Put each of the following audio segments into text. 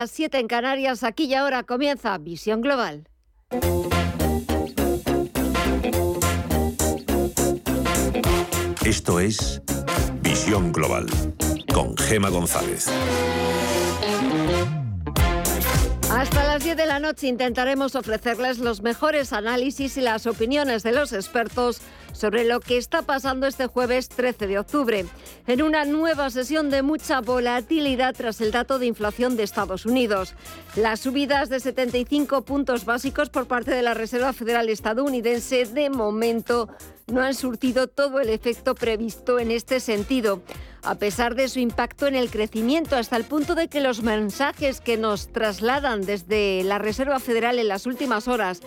Las 7 en Canarias, aquí y ahora comienza Visión Global. Esto es Visión Global con Gema González. Hasta las 10 de la noche intentaremos ofrecerles los mejores análisis y las opiniones de los expertos sobre lo que está pasando este jueves 13 de octubre, en una nueva sesión de mucha volatilidad tras el dato de inflación de Estados Unidos. Las subidas de 75 puntos básicos por parte de la Reserva Federal estadounidense de momento no han surtido todo el efecto previsto en este sentido, a pesar de su impacto en el crecimiento, hasta el punto de que los mensajes que nos trasladan desde la Reserva Federal en las últimas horas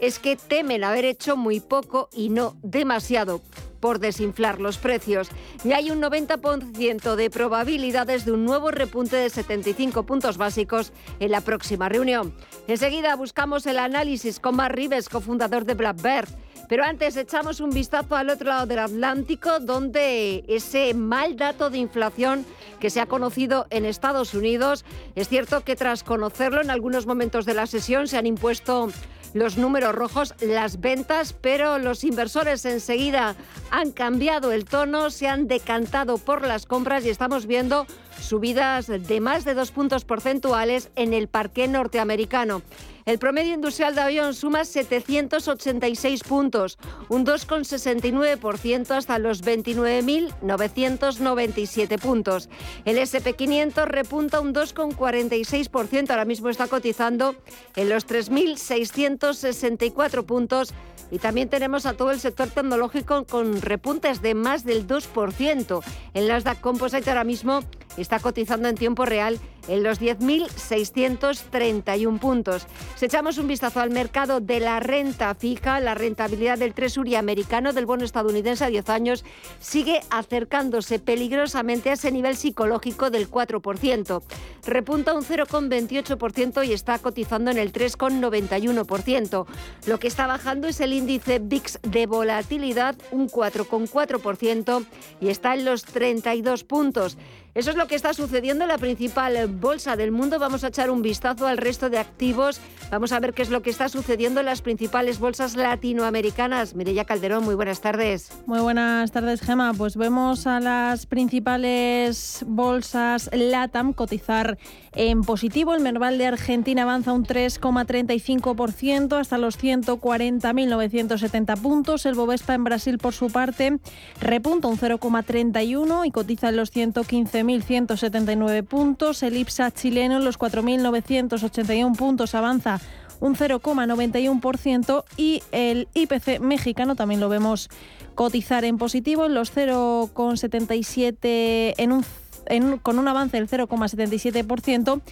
es que temen haber hecho muy poco y no demasiado por desinflar los precios. Y hay un 90% de probabilidades de un nuevo repunte de 75 puntos básicos en la próxima reunión. Enseguida buscamos el análisis con Mar Rives, cofundador de Blackbird. Pero antes echamos un vistazo al otro lado del Atlántico, donde ese mal dato de inflación que se ha conocido en Estados Unidos, es cierto que tras conocerlo en algunos momentos de la sesión se han impuesto los números rojos, las ventas, pero los inversores enseguida han cambiado el tono, se han decantado por las compras y estamos viendo subidas de más de dos puntos porcentuales en el parque norteamericano. El promedio industrial de avión suma 786 puntos, un 2,69% hasta los 29.997 puntos. El SP500 repunta un 2,46%, ahora mismo está cotizando en los 3.664 puntos y también tenemos a todo el sector tecnológico con repuntes de más del 2%. El Nasdaq Composite ahora mismo está cotizando en tiempo real en los 10.631 puntos. Si echamos un vistazo al mercado de la renta fija, la rentabilidad del Treasury americano del bono estadounidense a 10 años sigue acercándose peligrosamente a ese nivel psicológico del 4%. Repunta un 0,28% y está cotizando en el 3,91%. Lo que está bajando es el índice VIX de volatilidad, un 4,4% y está en los 32 puntos. Eso es lo que está sucediendo en la principal bolsa del mundo. Vamos a echar un vistazo al resto de activos. Vamos a ver qué es lo que está sucediendo en las principales bolsas latinoamericanas. Mireya Calderón, muy buenas tardes. Muy buenas tardes, Gema. Pues vemos a las principales bolsas LATAM cotizar en positivo. El Merval de Argentina avanza un 3,35% hasta los 140.970 puntos. El Bovespa en Brasil, por su parte, repunta un 0,31 y cotiza en los 115 1.179 puntos. El IPSA chileno en los 4.981 puntos avanza un 0,91% y el IPC mexicano también lo vemos cotizar en positivo en los 0,77 en con un avance del 0,77%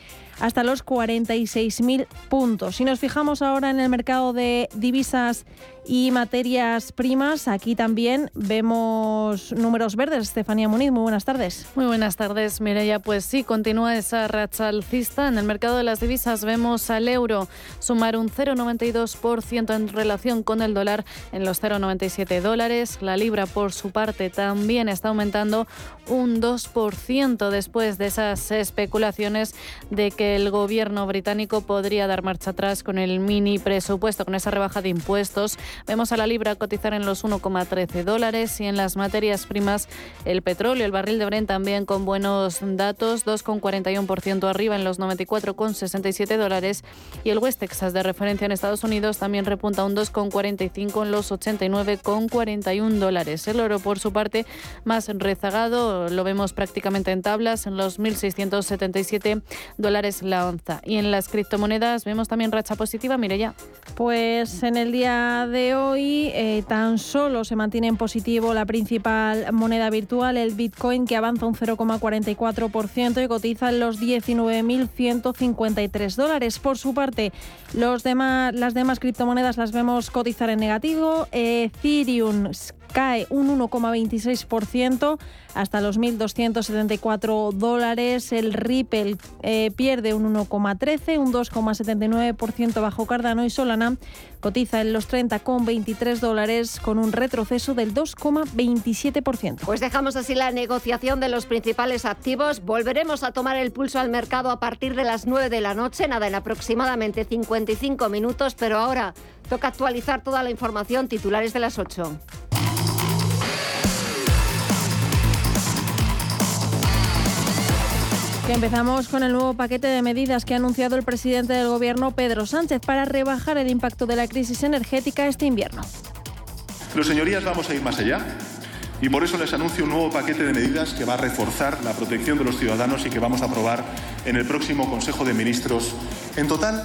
hasta los 46.000 puntos. Si nos fijamos ahora en el mercado de divisas y materias primas, aquí también vemos números verdes. Estefanía Muniz, muy buenas tardes. Muy buenas tardes, Mireya. Pues sí, continúa esa racha alcista. En el mercado de las divisas vemos al euro sumar un 0,92% en relación con el dólar en los 0,97 dólares. La libra, por su parte, también está aumentando un 2% después de esas especulaciones de que el gobierno británico podría dar marcha atrás con el mini presupuesto, con esa rebaja de impuestos. Vemos a la libra cotizar en los 1,13 dólares y en las materias primas el petróleo, el barril de Brent también con buenos datos, 2,41% arriba en los 94,67 dólares y el West Texas de referencia en Estados Unidos también repunta un 2,45 en los 89,41 dólares. El oro por su parte más rezagado, lo vemos prácticamente en tablas en los 1.677 dólares la onza. Y en las criptomonedas vemos también racha positiva, mire ya. Pues en el día de hoy eh, tan solo se mantiene en positivo la principal moneda virtual, el Bitcoin, que avanza un 0,44% y cotiza en los 19.153 dólares. Por su parte, los demás, las demás criptomonedas las vemos cotizar en negativo. Ethereum cae un 1,26% hasta los 1.274 dólares. El Ripple eh, pierde un 1,13, un 2,79% bajo Cardano y Solana cotiza en los 30,23 dólares con un retroceso del 2,27%. Pues dejamos así la negociación de los principales activos. Volveremos a tomar el pulso al mercado a partir de las 9 de la noche, nada en aproximadamente 55 minutos, pero ahora toca actualizar toda la información titulares de las 8. Empezamos con el nuevo paquete de medidas que ha anunciado el presidente del Gobierno, Pedro Sánchez, para rebajar el impacto de la crisis energética este invierno. Los señorías, vamos a ir más allá y por eso les anuncio un nuevo paquete de medidas que va a reforzar la protección de los ciudadanos y que vamos a aprobar en el próximo Consejo de Ministros. En total,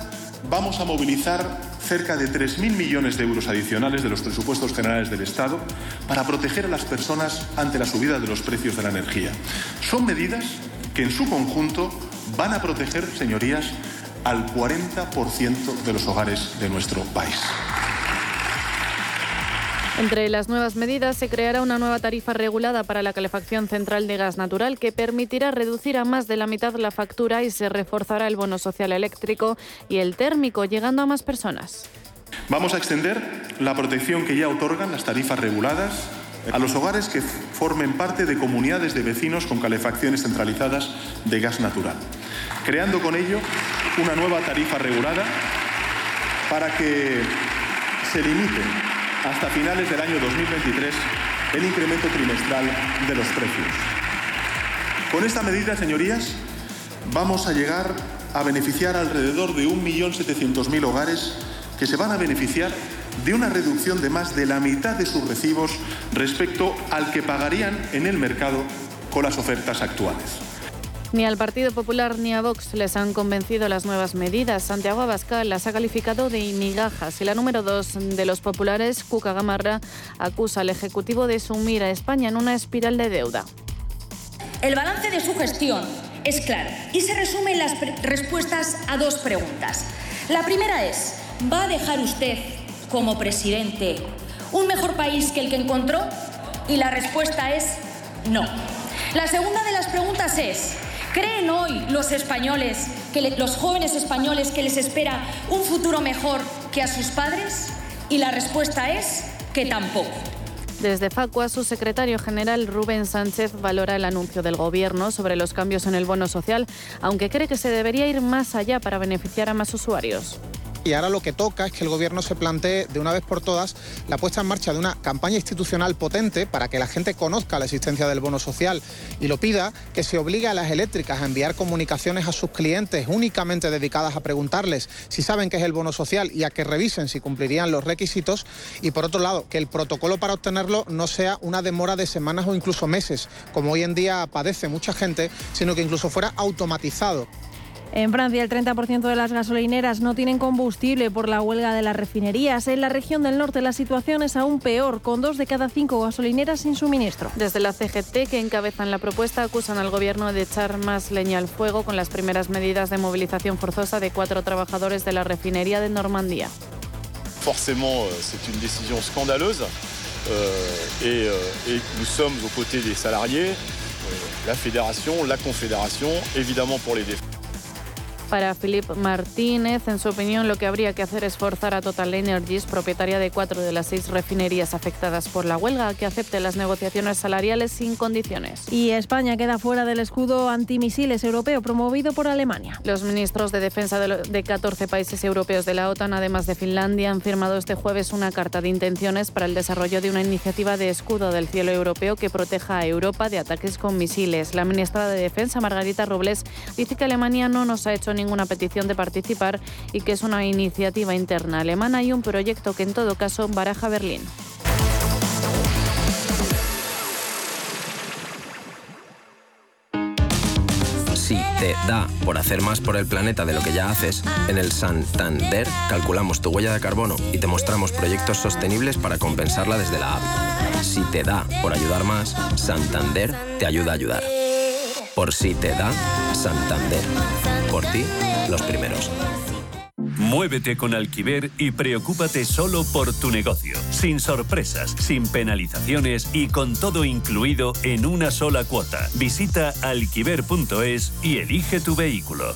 vamos a movilizar cerca de 3.000 millones de euros adicionales de los presupuestos generales del Estado para proteger a las personas ante la subida de los precios de la energía. Son medidas que en su conjunto van a proteger, señorías, al 40% de los hogares de nuestro país. Entre las nuevas medidas se creará una nueva tarifa regulada para la calefacción central de gas natural que permitirá reducir a más de la mitad la factura y se reforzará el bono social eléctrico y el térmico, llegando a más personas. Vamos a extender la protección que ya otorgan las tarifas reguladas a los hogares que formen parte de comunidades de vecinos con calefacciones centralizadas de gas natural, creando con ello una nueva tarifa regulada para que se limite hasta finales del año 2023 el incremento trimestral de los precios. Con esta medida, señorías, vamos a llegar a beneficiar alrededor de 1.700.000 hogares que se van a beneficiar de una reducción de más de la mitad de sus recibos respecto al que pagarían en el mercado con las ofertas actuales. Ni al Partido Popular ni a Vox les han convencido las nuevas medidas. Santiago Abascal las ha calificado de migajas y la número dos de los populares, Cuca Gamarra, acusa al Ejecutivo de sumir a España en una espiral de deuda. El balance de su gestión es claro y se resume en las respuestas a dos preguntas. La primera es, ¿va a dejar usted como presidente un mejor país que el que encontró? Y la respuesta es no. La segunda de las preguntas es, ¿creen hoy los españoles, que los jóvenes españoles, que les espera un futuro mejor que a sus padres? Y la respuesta es que tampoco. Desde Facua, su secretario general Rubén Sánchez valora el anuncio del Gobierno sobre los cambios en el bono social, aunque cree que se debería ir más allá para beneficiar a más usuarios. Y ahora lo que toca es que el Gobierno se plantee de una vez por todas la puesta en marcha de una campaña institucional potente para que la gente conozca la existencia del bono social y lo pida que se obligue a las eléctricas a enviar comunicaciones a sus clientes únicamente dedicadas a preguntarles si saben qué es el bono social y a que revisen si cumplirían los requisitos. Y por otro lado, que el protocolo para obtenerlo no sea una demora de semanas o incluso meses, como hoy en día padece mucha gente, sino que incluso fuera automatizado. En Francia, el 30% de las gasolineras no tienen combustible por la huelga de las refinerías. En la región del norte la situación es aún peor, con dos de cada cinco gasolineras sin suministro. Desde la CGT, que encabezan la propuesta, acusan al gobierno de echar más leña al fuego con las primeras medidas de movilización forzosa de cuatro trabajadores de la refinería de Normandía. Forcément, euh, c'est une décision scandaleuse euh, et, euh, et nous sommes aux côtés des salariés, euh, la fédération, la confédération, évidemment pour les défenseurs. Para Philip Martínez, en su opinión, lo que habría que hacer es forzar a Total Energies, propietaria de cuatro de las seis refinerías afectadas por la huelga, que acepte las negociaciones salariales sin condiciones. Y España queda fuera del escudo antimisiles europeo promovido por Alemania. Los ministros de defensa de 14 países europeos de la OTAN, además de Finlandia, han firmado este jueves una carta de intenciones para el desarrollo de una iniciativa de escudo del cielo europeo que proteja a Europa de ataques con misiles. La ministra de Defensa, Margarita Robles, dice que Alemania no nos ha hecho ni ninguna petición de participar y que es una iniciativa interna alemana y un proyecto que en todo caso baraja Berlín. Si te da por hacer más por el planeta de lo que ya haces, en el Santander calculamos tu huella de carbono y te mostramos proyectos sostenibles para compensarla desde la app. Si te da por ayudar más, Santander te ayuda a ayudar. Por si te da, Santander. Por ti, los primeros. Muévete con Alquiver y preocúpate solo por tu negocio, sin sorpresas, sin penalizaciones y con todo incluido en una sola cuota. Visita alquiver.es y elige tu vehículo.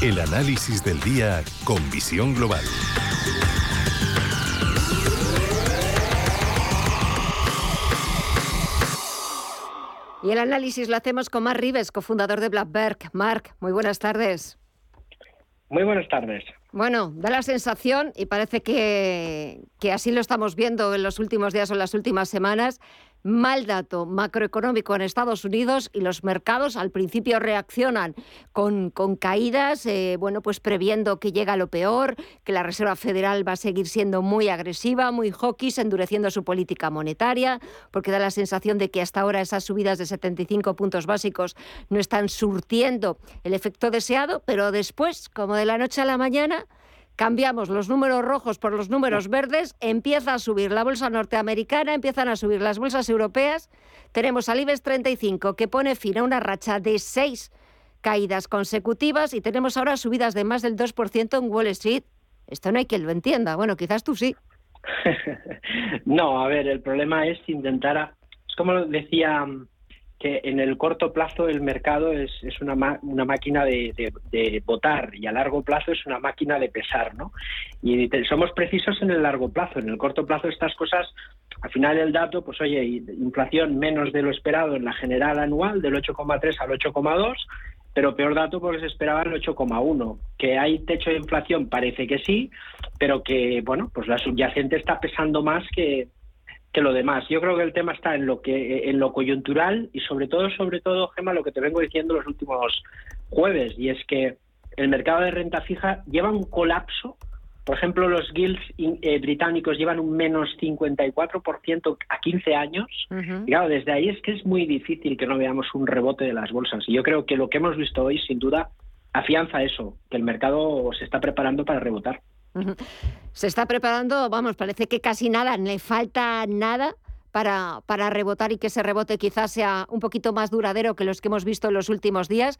El análisis del día con visión global. Y el análisis lo hacemos con Mark Rives, cofundador de Blackberg. Mark, muy buenas tardes. Muy buenas tardes. Bueno, da la sensación, y parece que, que, así lo estamos viendo en los últimos días o en las últimas semanas, mal dato macroeconómico en Estados Unidos y los mercados al principio reaccionan con, con caídas, eh, bueno, pues previendo que llega lo peor, que la Reserva Federal va a seguir siendo muy agresiva, muy hawkish, endureciendo su política monetaria, porque da la sensación de que hasta ahora esas subidas de 75 puntos básicos no están surtiendo el efecto deseado, pero después, como de la noche a la mañana, cambiamos los números rojos por los números verdes, empieza a subir la bolsa norteamericana, empiezan a subir las bolsas europeas, tenemos al IBEX 35 que pone fin a una racha de seis caídas consecutivas y tenemos ahora subidas de más del 2% en Wall Street. Esto no hay quien lo entienda. Bueno, quizás tú sí. no, a ver, el problema es intentar, es como decía que en el corto plazo el mercado es, es una, una máquina de, de, votar y a largo plazo es una máquina de pesar, ¿no? Y somos precisos en el largo plazo. En el corto plazo estas cosas, al final el dato, pues oye, inflación menos de lo esperado en la general anual, del 8,3 al 8,2, pero peor dato porque se esperaba el 8,1. Que hay techo de inflación parece que sí, pero que, bueno, pues la subyacente está pesando más que, que lo demás. Yo creo que el tema está en lo que en lo coyuntural y sobre todo sobre todo Gema lo que te vengo diciendo los últimos jueves y es que el mercado de renta fija lleva un colapso. Por ejemplo, los guilds eh, británicos llevan un menos 54% a 15 años. Y claro, desde ahí es que es muy difícil que no veamos un rebote de las bolsas. Y yo creo que lo que hemos visto hoy, sin duda, afianza eso, que el mercado se está preparando para rebotar. Se está preparando, vamos, parece que casi nada, le falta nada para, para rebotar y que ese rebote quizás sea un poquito más duradero que los que hemos visto en los últimos días.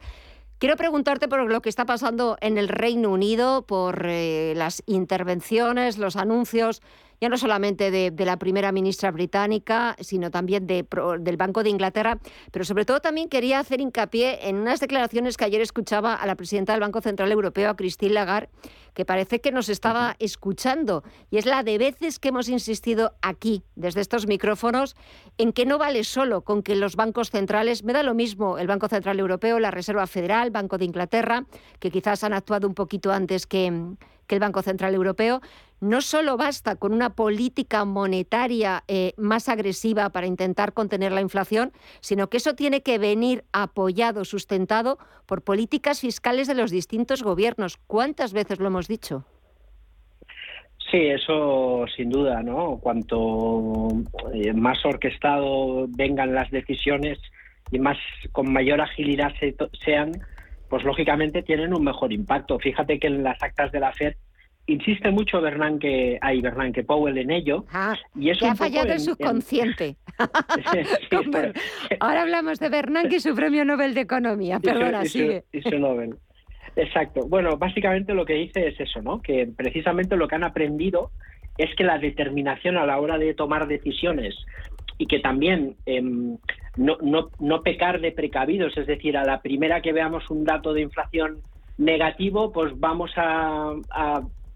Quiero preguntarte por lo que está pasando en el Reino Unido, por eh, las intervenciones, los anuncios ya no solamente de, la primera ministra británica, sino también de, del Banco de Inglaterra, pero sobre todo también quería hacer hincapié en unas declaraciones que ayer escuchaba a la presidenta del Banco Central Europeo, a Christine Lagarde, que parece que nos estaba escuchando, y es la de veces que hemos insistido aquí, desde estos micrófonos, en que no vale solo con que los bancos centrales, me da lo mismo el Banco Central Europeo, la Reserva Federal, Banco de Inglaterra, que quizás han actuado un poquito antes que, que el Banco Central Europeo, no solo basta con una política monetaria eh, más agresiva para intentar contener la inflación, sino que eso tiene que venir apoyado, sustentado por políticas fiscales de los distintos gobiernos. ¿Cuántas veces lo hemos dicho? Sí, eso sin duda, ¿no? Cuanto eh, más orquestado vengan las decisiones y más con mayor agilidad sean, pues lógicamente tienen un mejor impacto. Fíjate que en las actas de la FED insiste mucho Bernanke, hay Bernanke Powell en ello. Ah, y ha fallado el subconsciente. Ahora hablamos de Bernanke y su premio Nobel de Economía. Perdona, sigue. Y su Nobel. Exacto. Bueno, básicamente lo que dice es eso, ¿no? Que precisamente lo que han aprendido es que la determinación a la hora de tomar decisiones y que también em, no, no, no pecar de precavidos, es decir, a la primera que veamos un dato de inflación negativo, pues vamos a,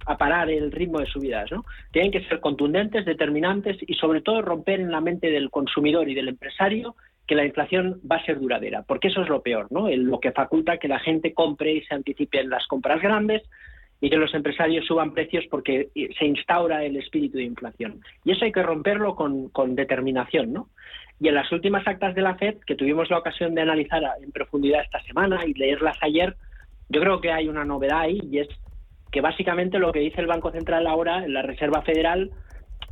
a parar el ritmo de subidas. ¿no? Tienen que ser contundentes, determinantes y sobre todo romper en la mente del consumidor y del empresario que la inflación va a ser duradera, porque eso es lo peor, ¿no? lo que faculta que la gente compre y se anticipe en las compras grandes y que los empresarios suban precios porque se instaura el espíritu de inflación. Y eso hay que romperlo con, con determinación, ¿no? Y en las últimas actas de la FED, que tuvimos la ocasión de analizar en profundidad esta semana y leerlas ayer, yo creo que hay una novedad ahí y es que básicamente lo que dice el Banco Central ahora, en la Reserva Federal,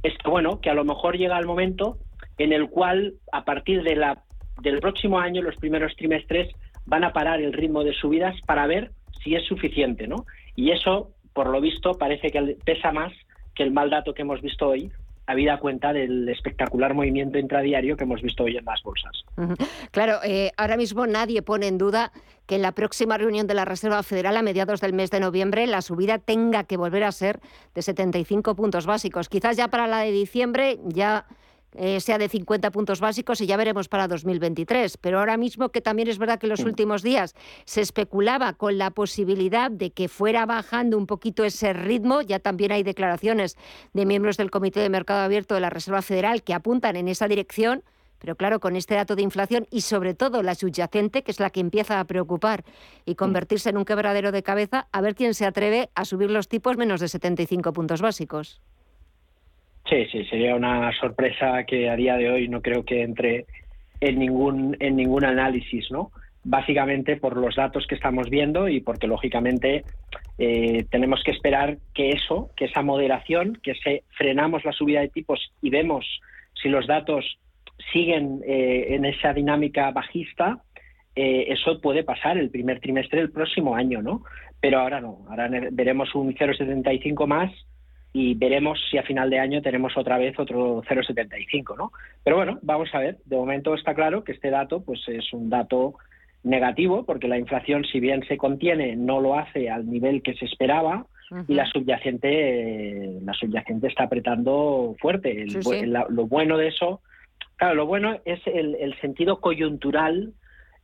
es que, bueno, que a lo mejor llega el momento en el cual, a partir de la, del próximo año, los primeros trimestres, van a parar el ritmo de subidas para ver si es suficiente, ¿no? Y eso, por lo visto, parece que pesa más que el mal dato que hemos visto hoy, habida cuenta del espectacular movimiento intradiario que hemos visto hoy en las bolsas. Claro, eh, ahora mismo nadie pone en duda que en la próxima reunión de la Reserva Federal a mediados del mes de noviembre la subida tenga que volver a ser de 75 puntos básicos. Quizás ya para la de diciembre ya eh, sea de 50 puntos básicos y ya veremos para 2023. Pero ahora mismo que también es verdad que en los últimos días se especulaba con la posibilidad de que fuera bajando un poquito ese ritmo, ya también hay declaraciones de miembros del Comité de Mercado Abierto de la Reserva Federal que apuntan en esa dirección. Pero claro, con este dato de inflación y sobre todo la subyacente, que es la que empieza a preocupar y convertirse en un quebradero de cabeza, a ver quién se atreve a subir los tipos menos de 75 puntos básicos. Sí, sí, sería una sorpresa que a día de hoy no creo que entre en ningún, en ningún análisis, ¿no? Básicamente por los datos que estamos viendo y porque lógicamente eh, tenemos que esperar que eso, que esa moderación, que se frenamos la subida de tipos y vemos si los datos siguen eh, en esa dinámica bajista, eh, eso puede pasar el primer trimestre del próximo año, ¿no? Pero ahora no, ahora veremos un 0,75 más y veremos si a final de año tenemos otra vez otro 0,75, ¿no? Pero bueno, vamos a ver. De momento está claro que este dato, pues es un dato negativo, porque la inflación, si bien se contiene, no lo hace al nivel que se esperaba y la subyacente, la subyacente está apretando fuerte. lo bueno de eso, claro, lo bueno es el, sentido coyuntural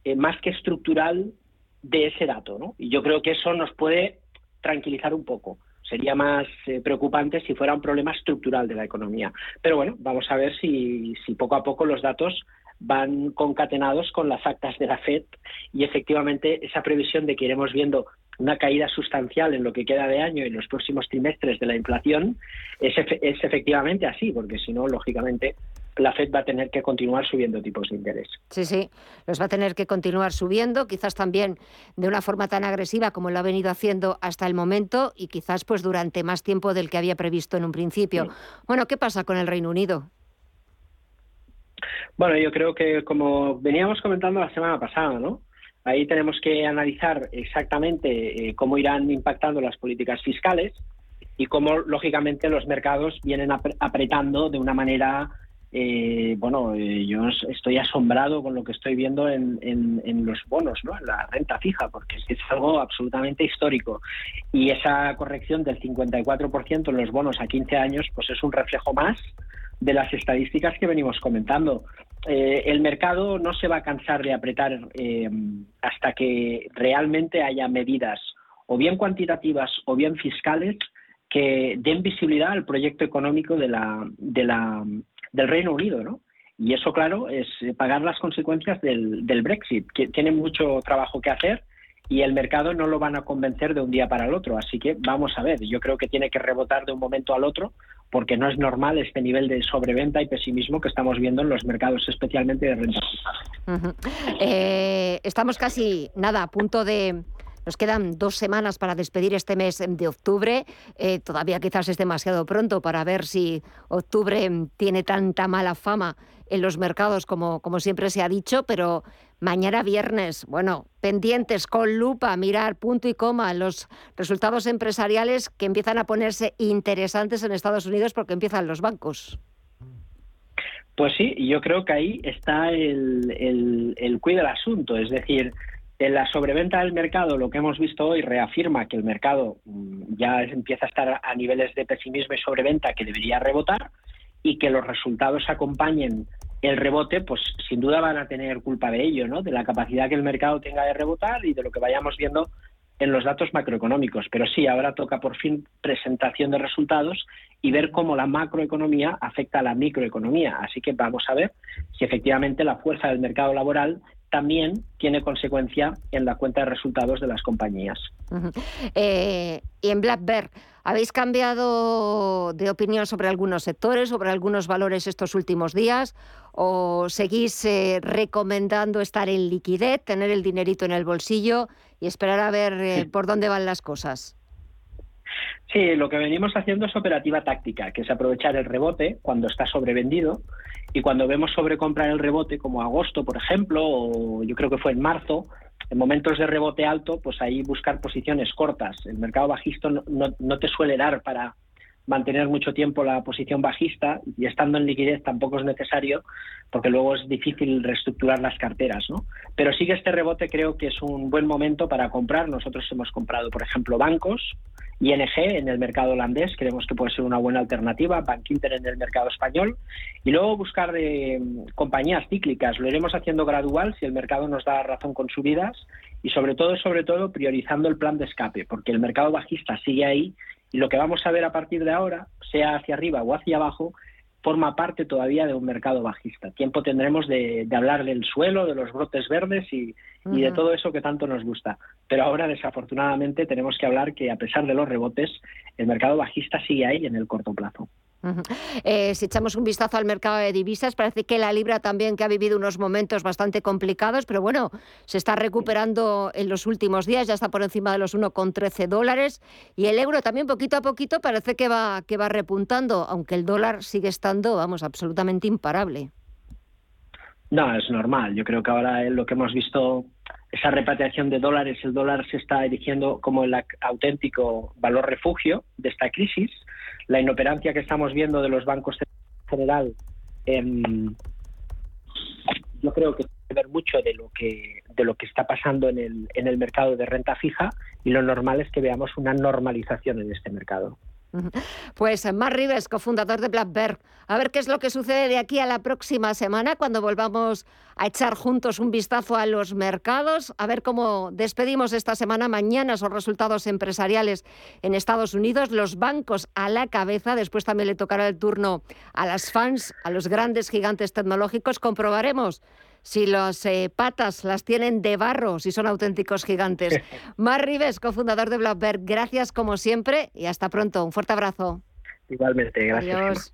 eh, más que estructural de ese dato, ¿no? Y yo creo que eso nos puede tranquilizar un poco sería más eh, preocupante si fuera un problema estructural de la economía. Pero bueno, vamos a ver si, poco a poco los datos van concatenados con las actas de la FED y efectivamente esa previsión de que iremos viendo una caída sustancial en lo que queda de año y en los próximos trimestres de la inflación es, es efectivamente así, porque si no, lógicamente, la Fed va a tener que continuar subiendo tipos de interés. Sí, sí, los va a tener que continuar subiendo, quizás también de una forma tan agresiva como lo ha venido haciendo hasta el momento y quizás pues durante más tiempo del que había previsto en un principio. Bueno, ¿qué pasa con el Reino Unido? Bueno, yo creo que como veníamos comentando la semana pasada, ¿no? Ahí tenemos que analizar exactamente eh, cómo irán impactando las políticas fiscales y cómo, lógicamente, los mercados vienen apretando de una manera eh, bueno, eh, yo estoy asombrado con lo que estoy viendo en, los bonos, ¿no? en la renta fija, porque es, algo absolutamente histórico. Y esa corrección del 54% en los bonos a 15 años, pues es un reflejo más de las estadísticas que venimos comentando. Eh, el mercado no se va a cansar de apretar hasta que realmente haya medidas o bien cuantitativas o bien fiscales que den visibilidad al proyecto económico de la, de la del Reino Unido, ¿no? Y eso, claro, es pagar las consecuencias del, Brexit, que tiene mucho trabajo que hacer y el mercado no lo van a convencer de un día para el otro. Así que vamos a ver, yo creo que tiene que rebotar de un momento al otro porque no es normal este nivel de sobreventa y pesimismo que estamos viendo en los mercados, especialmente de renta eh, estamos casi, nada, a punto de, nos quedan dos semanas para despedir este mes de octubre. Eh, todavía quizás es demasiado pronto para ver si octubre tiene tanta mala fama en los mercados como, como siempre se ha dicho, pero mañana viernes, bueno, pendientes con lupa, mirar punto y coma los resultados empresariales que empiezan a ponerse interesantes en Estados Unidos porque empiezan los bancos. Pues sí, yo creo que ahí está el, el, el del asunto, es decir, en la sobreventa del mercado, lo que hemos visto hoy reafirma que el mercado mm, ya empieza a estar a niveles de pesimismo y sobreventa que debería rebotar y que los resultados acompañen el rebote, pues sin duda van a tener culpa de ello, ¿no? De la capacidad que el mercado tenga de rebotar y de lo que vayamos viendo en los datos macroeconómicos. Pero sí, ahora toca por fin presentación de resultados y ver cómo la macroeconomía afecta a la microeconomía. Así que vamos a ver si efectivamente la fuerza del mercado laboral también tiene consecuencia en la cuenta de resultados de las compañías. Eh, y en Black Bear, ¿habéis cambiado de opinión sobre algunos sectores, sobre algunos valores estos últimos días? ¿O seguís eh, recomendando estar en liquidez, tener el dinerito en el bolsillo y esperar a ver eh, por dónde van las cosas? Sí, lo que venimos haciendo es operativa táctica, que es aprovechar el rebote cuando está sobrevendido y cuando vemos sobrecomprar el rebote, como agosto, por ejemplo, o yo creo que fue en marzo, en momentos de rebote alto, pues ahí buscar posiciones cortas. El mercado bajista no, no te suele dar para mantener mucho tiempo la posición bajista y estando en liquidez tampoco es necesario porque luego es difícil reestructurar las carteras, ¿no? Pero sí que este rebote creo que es un buen momento para comprar. Nosotros hemos comprado, por ejemplo, bancos, ING en el mercado holandés, creemos que puede ser una buena alternativa, Bank Inter en el mercado español, y luego buscar mm, compañías cíclicas. Lo iremos haciendo gradual si el mercado nos da razón con subidas y sobre todo, sobre todo, priorizando el plan de escape, porque el mercado bajista sigue ahí y lo que vamos a ver a partir de ahora, sea hacia arriba o hacia abajo, forma parte todavía de un mercado bajista. Tiempo tendremos de, hablar del suelo, de los brotes verdes y, y, de todo eso que tanto nos gusta. Pero ahora, desafortunadamente, tenemos que hablar que, a pesar de los rebotes, el mercado bajista sigue ahí en el corto plazo. Eh, si echamos un vistazo al mercado de divisas, parece que la libra también que ha vivido unos momentos bastante complicados, pero bueno, se está recuperando en los últimos días, ya está por encima de los 1,13 dólares y el euro también poquito a poquito parece que va, que va repuntando, aunque el dólar sigue estando, vamos, absolutamente imparable. No, es normal. Yo creo que ahora lo que hemos visto, esa repatriación de dólares, el dólar se está erigiendo como el auténtico valor refugio de esta crisis la inoperancia que estamos viendo de los bancos en general, em, yo creo que tiene que ver mucho de lo que de lo que está pasando en el, en el mercado de renta fija y lo normal es que veamos una normalización en este mercado. Pues Mar Rives, cofundador de Blackberg. A ver qué es lo que sucede de aquí a la próxima semana cuando volvamos a echar juntos un vistazo a los mercados, a ver cómo despedimos esta semana. Mañana esos resultados empresariales en Estados Unidos, los bancos a la cabeza, después también le tocará el turno a las fans, a los grandes gigantes tecnológicos, comprobaremos si las eh, patas las tienen de barro, si son auténticos gigantes. Mar Rives, cofundador de Blackberg, gracias como siempre y hasta pronto. Un fuerte abrazo. Igualmente, gracias.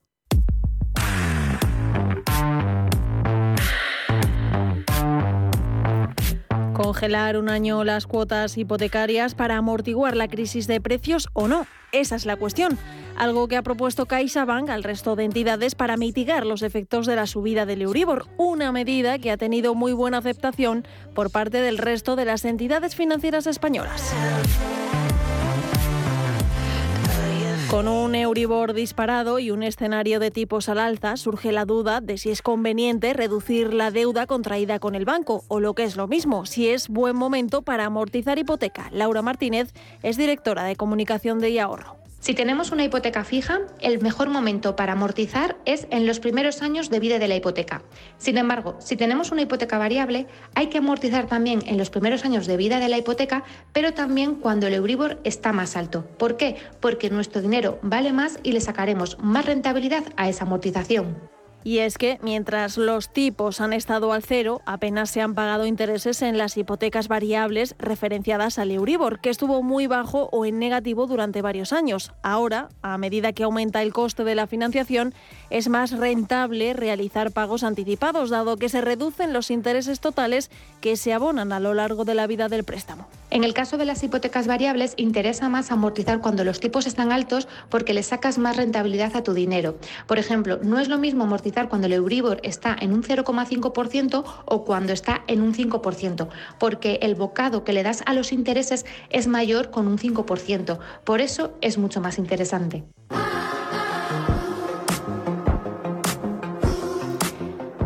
Congelar un año las cuotas hipotecarias para amortiguar la crisis de precios o no. Esa es la cuestión. Algo que ha propuesto CaixaBank al resto de entidades para mitigar los efectos de la subida del Euribor. Una medida que ha tenido muy buena aceptación por parte del resto de las entidades financieras españolas. Con un Euribor disparado y un escenario de tipos al alza, surge la duda de si es conveniente reducir la deuda contraída con el banco o lo que es lo mismo, si es buen momento para amortizar hipoteca. Laura Martínez es directora de comunicación de Iahorro. Si tenemos una hipoteca fija, el mejor momento para amortizar es en los primeros años de vida de la hipoteca. Sin embargo, si tenemos una hipoteca variable, hay que amortizar también en los primeros años de vida de la hipoteca, pero también cuando el Euribor está más alto. ¿Por qué? Porque nuestro dinero vale más y le sacaremos más rentabilidad a esa amortización. Y es que mientras los tipos han estado al cero, apenas se han pagado intereses en las hipotecas variables referenciadas al Euribor, que estuvo muy bajo o en negativo durante varios años. Ahora, a medida que aumenta el coste de la financiación, es más rentable realizar pagos anticipados, dado que se reducen los intereses totales que se abonan a lo largo de la vida del préstamo. En el caso de las hipotecas variables, interesa más amortizar cuando los tipos están altos porque le sacas más rentabilidad a tu dinero. Por ejemplo, no es lo mismo amortizar cuando el Euribor está en un 0,5% o cuando está en un 5%, porque el bocado que le das a los intereses es mayor con un 5%. Por eso es mucho más interesante.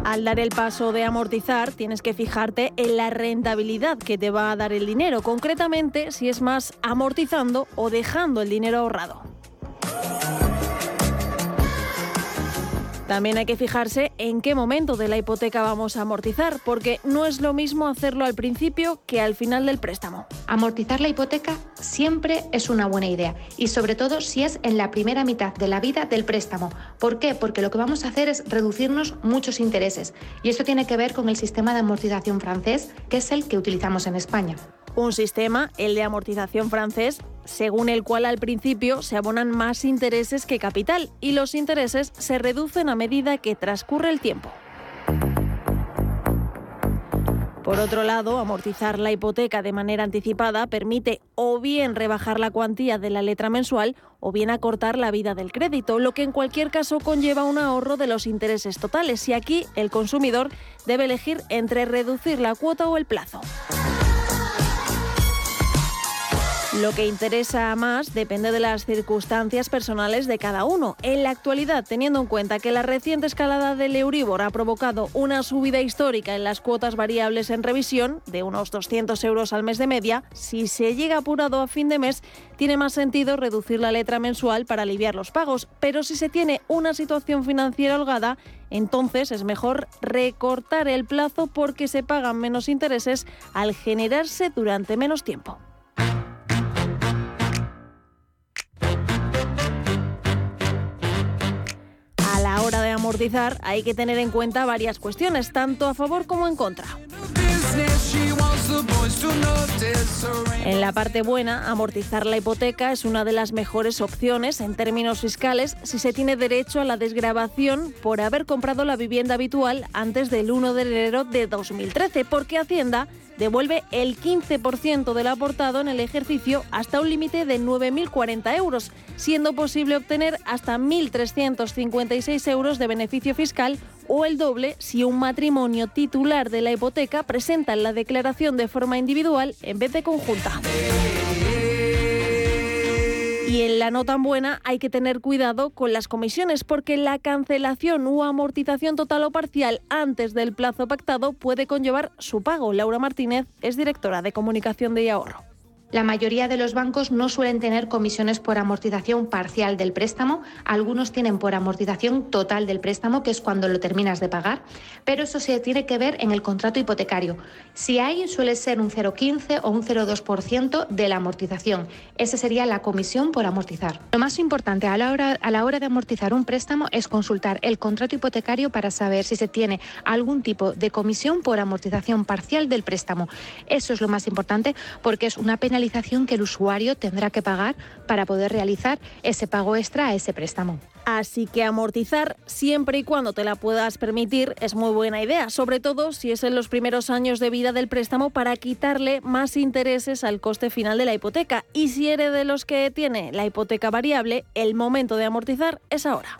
Al dar el paso de amortizar, tienes que fijarte en la rentabilidad que te va a dar el dinero, concretamente si es más amortizando o dejando el dinero ahorrado. También hay que fijarse en qué momento de la hipoteca vamos a amortizar, porque no es lo mismo hacerlo al principio que al final del préstamo. Amortizar la hipoteca siempre es una buena idea y sobre todo si es en la primera mitad de la vida del préstamo. ¿Por qué? Porque lo que vamos a hacer es reducirnos muchos intereses y esto tiene que ver con el sistema de amortización francés, que es el que utilizamos en España. Un sistema, el de amortización francés, según el cual al principio se abonan más intereses que capital y los intereses se reducen a medida que transcurre el tiempo. Por otro lado, amortizar la hipoteca de manera anticipada permite o bien rebajar la cuantía de la letra mensual o bien acortar la vida del crédito, lo que en cualquier caso conlleva un ahorro de los intereses totales y aquí el consumidor debe elegir entre reducir la cuota o el plazo. Lo que interesa más depende de las circunstancias personales de cada uno. En la actualidad, teniendo en cuenta que la reciente escalada del Euribor ha provocado una subida histórica en las cuotas variables en revisión de unos 200 euros al mes de media, si se llega apurado a fin de mes, tiene más sentido reducir la letra mensual para aliviar los pagos. Pero si se tiene una situación financiera holgada, entonces es mejor recortar el plazo porque se pagan menos intereses al generarse durante menos tiempo. Amortizar hay que tener en cuenta varias cuestiones, tanto a favor como en contra. En la parte buena, amortizar la hipoteca es una de las mejores opciones en términos fiscales si se tiene derecho a la desgrabación por haber comprado la vivienda habitual antes del 1 de enero de 2013, porque Hacienda devuelve el 15% del aportado en el ejercicio hasta un límite de 9.040 euros, siendo posible obtener hasta 1.356 euros de beneficio fiscal o el doble si un matrimonio titular de la hipoteca presenta la declaración de forma individual en vez de conjunta. Y en la no tan buena hay que tener cuidado con las comisiones porque la cancelación o amortización total o parcial antes del plazo pactado puede conllevar su pago. Laura Martínez es directora de comunicación de ahorro. La mayoría de los bancos no suelen tener comisiones por amortización parcial del préstamo, algunos tienen por amortización total del préstamo, que es cuando lo terminas de pagar, pero eso se tiene que ver en el contrato hipotecario. Si hay, suele ser un 0,15 o un 0,2% de la amortización. Esa sería la comisión por amortizar. Lo más importante a la, hora, a la hora de amortizar un préstamo es consultar el contrato hipotecario para saber si se tiene algún tipo de comisión por amortización parcial del préstamo. Eso es lo más importante porque es una que el usuario tendrá que pagar para poder realizar ese pago extra a ese préstamo. Así que amortizar siempre y cuando te la puedas permitir es muy buena idea, sobre todo si es en los primeros años de vida del préstamo para quitarle más intereses al coste final de la hipoteca. Y si eres de los que tiene la hipoteca variable, el momento de amortizar es ahora.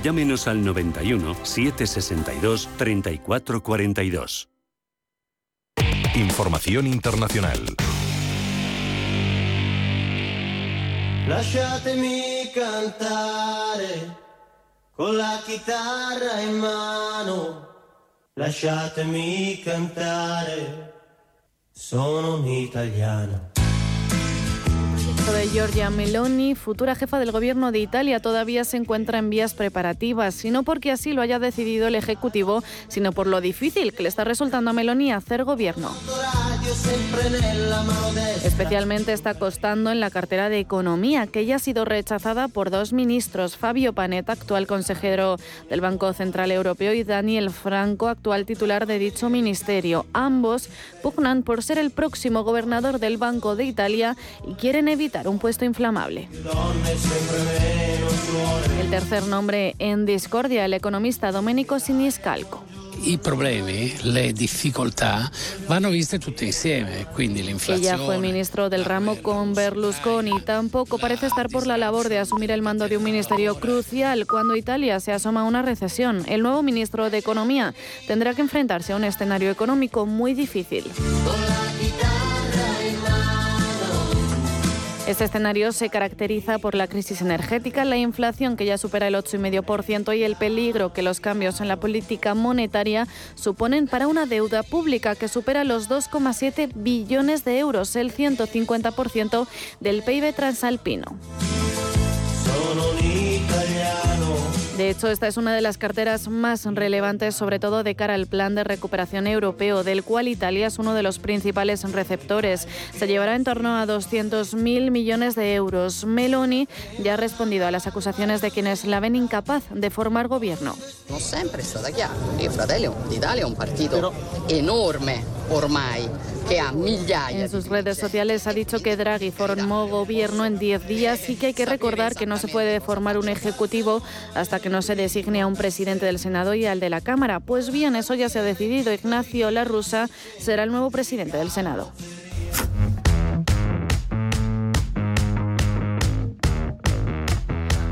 llámenos al 91 762 3442. Información internacional. Lasciatemi cantare con la chitarra in mano. Lasciatemi cantare, sono un italiano. De Giorgia Meloni, futura jefa del gobierno de Italia, todavía se encuentra en vías preparativas, y no porque así lo haya decidido el Ejecutivo, sino por lo difícil que le está resultando a Meloni hacer gobierno. Especialmente está costando en la cartera de Economía, que ya ha sido rechazada por dos ministros, Fabio Panetta, actual consejero del Banco Central Europeo, y Daniel Franco, actual titular de dicho ministerio. Ambos pugnan por ser el próximo gobernador del Banco de Italia y quieren evitar un puesto inflamable. El tercer nombre en discordia, el economista Domenico Siniscalco. I problemi, le difficoltà vanno viste tutte insieme, quindi Ella fue ministro del ramo con Berlusconi. Tampoco parece estar por la labor de asumir el mando de un ministerio crucial cuando Italia se asoma a una recesión. El nuevo ministro de Economía tendrá que enfrentarse a un escenario económico muy difícil. Este escenario se caracteriza por la crisis energética, la inflación que ya supera el 8,5% y el peligro que los cambios en la política monetaria suponen para una deuda pública que supera los 2,7 billones de euros, el 150% del PIB transalpino. De hecho, esta es una de las carteras más relevantes, sobre todo de cara al plan de recuperación europeo, del cual Italia es uno de los principales receptores. Se llevará en torno a 200.000 millones de euros. Meloni ya ha respondido a las acusaciones de quienes la ven incapaz de formar gobierno. Non sempre è stata chiara. Il Fratelli d'Italia è un partito enorme ormai En sus redes sociales ha dicho que Draghi formó gobierno en 10 días y que hay que recordar que no se puede formar un ejecutivo hasta que no se designe a un presidente del Senado y al de la Cámara. Pues bien, eso ya se ha decidido. Ignacio La Russa será el nuevo presidente del Senado.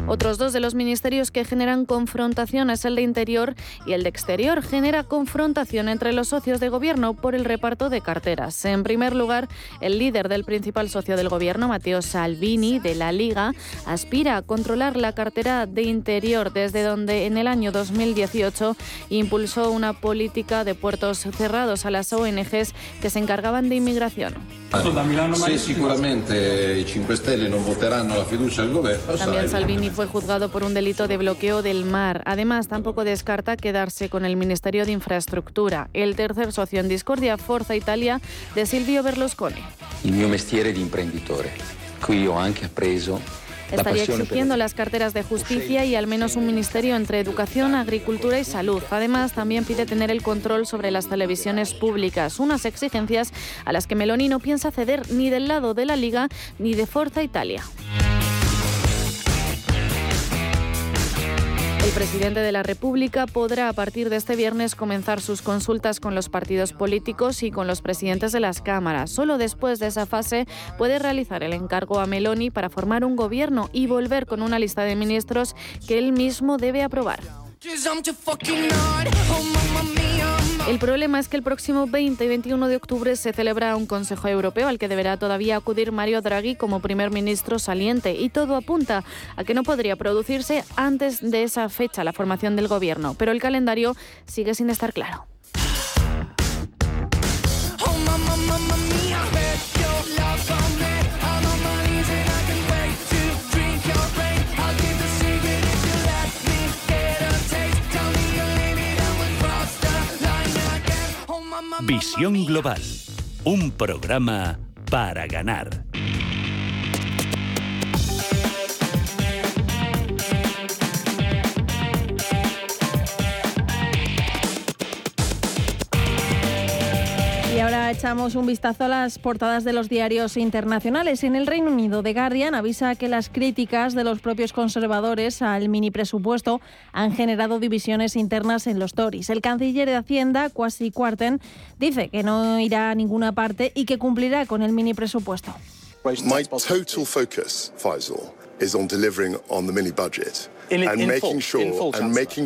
Otros dos de los ministerios que generan confrontación es el de Interior y el de Exterior. Genera confrontación entre los socios de gobierno por el reparto de carteras. En primer lugar, el líder del principal socio del gobierno, Matteo Salvini, de la Liga, aspira a controlar la cartera de Interior, desde donde en el año 2018 impulsó una política de puertos cerrados a las ONGs que se encargaban de inmigración. Se sicuramente i 5 Stelle non voteranno la fiducia al governo, También Salvini fue juzgado por un delito de bloqueo del mar. Además, tampoco descarta quedarse con el Ministerio de Infraestructura. El tercer socio en discordia, Forza Italia, de Silvio Berlusconi. il mio mestiere di imprenditore. Qui ho anche appreso Estaría exigiendo las carteras de justicia y al menos un ministerio entre educación, agricultura y salud. Además, también pide tener el control sobre las televisiones públicas, unas exigencias a las que Meloni no piensa ceder ni del lado de la Liga ni de Forza Italia. El presidente de la República podrá a partir de este viernes comenzar sus consultas con los partidos políticos y con los presidentes de las cámaras. Solo después de esa fase puede realizar el encargo a Meloni para formar un gobierno y volver con una lista de ministros que él mismo debe aprobar. El problema es que el próximo 20 y 21 de octubre se celebra un Consejo Europeo al que deberá todavía acudir Mario Draghi como primer ministro saliente y todo apunta a que no podría producirse antes de esa fecha la formación del gobierno, pero el calendario sigue sin estar claro. Visión Global, un programa para ganar. Y ahora echamos un vistazo a las portadas de los diarios internacionales. En el Reino Unido, The Guardian avisa que las críticas de los propios conservadores al mini presupuesto han generado divisiones internas en los Tories. El canciller de Hacienda, Kwasi Kwarteng, dice que no irá a ninguna parte y que cumplirá con el mini presupuesto. My total Faisal, is on delivering on the.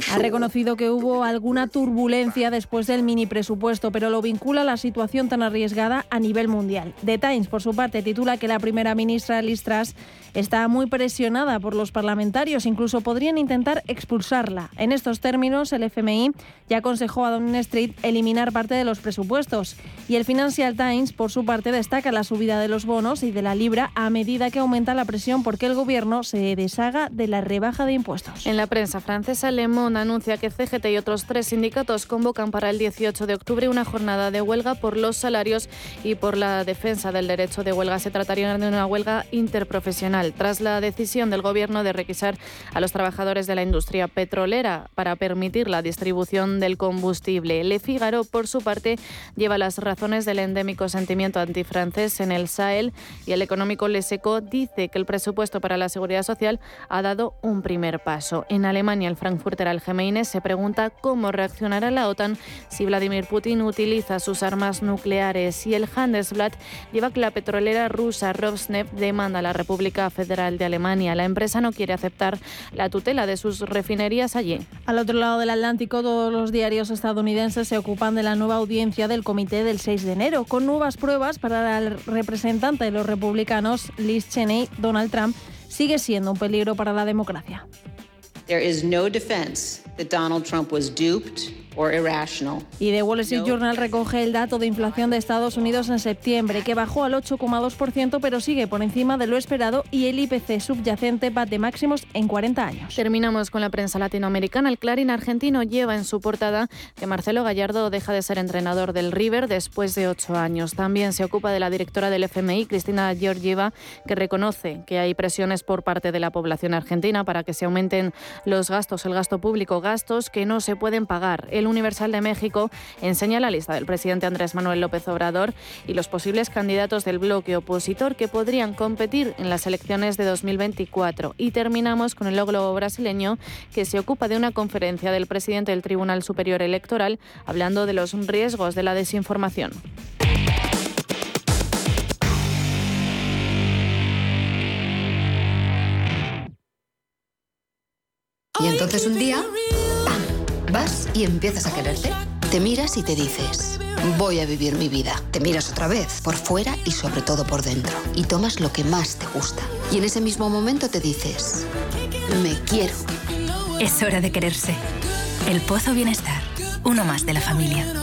Ha reconocido que hubo alguna turbulencia después del mini presupuesto, pero lo vincula a la situación tan arriesgada a nivel mundial. The Times, por su parte, titula que la primera ministra Liz Truss está muy presionada por los parlamentarios, incluso podrían intentar expulsarla. En estos términos, el FMI ya aconsejó a Downing Street eliminar parte de los presupuestos. Y el Financial Times, por su parte, destaca la subida de los bonos y de la libra a medida que aumenta la presión porque el gobierno se deshaga de la rebaja de impuestos. En la prensa francesa, Le Monde anuncia que CGT y otros tres sindicatos convocan para el 18 de octubre una jornada de huelga por los salarios y por la defensa del derecho de huelga. Se trataría de una huelga interprofesional tras la decisión del gobierno de requisar a los trabajadores de la industria petrolera para permitir la distribución del combustible. Le Figaro, por su parte, lleva las razones del endémico sentimiento antifrancés en el Sahel y el económico Le Seco dice que el presupuesto para la seguridad social ha dado un primer paso. En Alemania, el Frankfurter Allgemeine se pregunta cómo reaccionará la OTAN si Vladimir Putin utiliza sus armas nucleares y el Handelsblatt lleva que la petrolera rusa Rosneft demanda a la República Federal de Alemania. La empresa no quiere aceptar la tutela de sus refinerías allí. Al otro lado del Atlántico, todos los diarios estadounidenses se ocupan de la nueva audiencia del comité del 6 de enero, con nuevas pruebas para el representante de los republicanos, Liz Cheney, Donald Trump, sigue siendo un peligro para la democracia. There is no defense that Donald Trump was duped y The Wall Street Journal recoge el dato de inflación de Estados Unidos en septiembre, que bajó al 8,2%, pero sigue por encima de lo esperado y el IPC subyacente bate máximos en 40 años. Terminamos con la prensa latinoamericana. El Clarín argentino lleva en su portada que Marcelo Gallardo deja de ser entrenador del River después de ocho años. También se ocupa de la directora del FMI, Cristina Georgieva, que reconoce que hay presiones por parte de la población argentina para que se aumenten los gastos, el gasto público, gastos que no se pueden pagar. Universal de México enseña la lista del presidente Andrés Manuel López Obrador y los posibles candidatos del bloque opositor que podrían competir en las elecciones de 2024. Y terminamos con el logro brasileño que se ocupa de una conferencia del presidente del Tribunal Superior Electoral hablando de los riesgos de la desinformación. Y entonces un día Vas y empiezas a quererte. Te miras y te dices, voy a vivir mi vida. Te miras otra vez, por fuera y sobre todo por dentro. Y tomas lo que más te gusta. Y en ese mismo momento te dices, me quiero. Es hora de quererse. El Pozo Bienestar, uno más de la familia.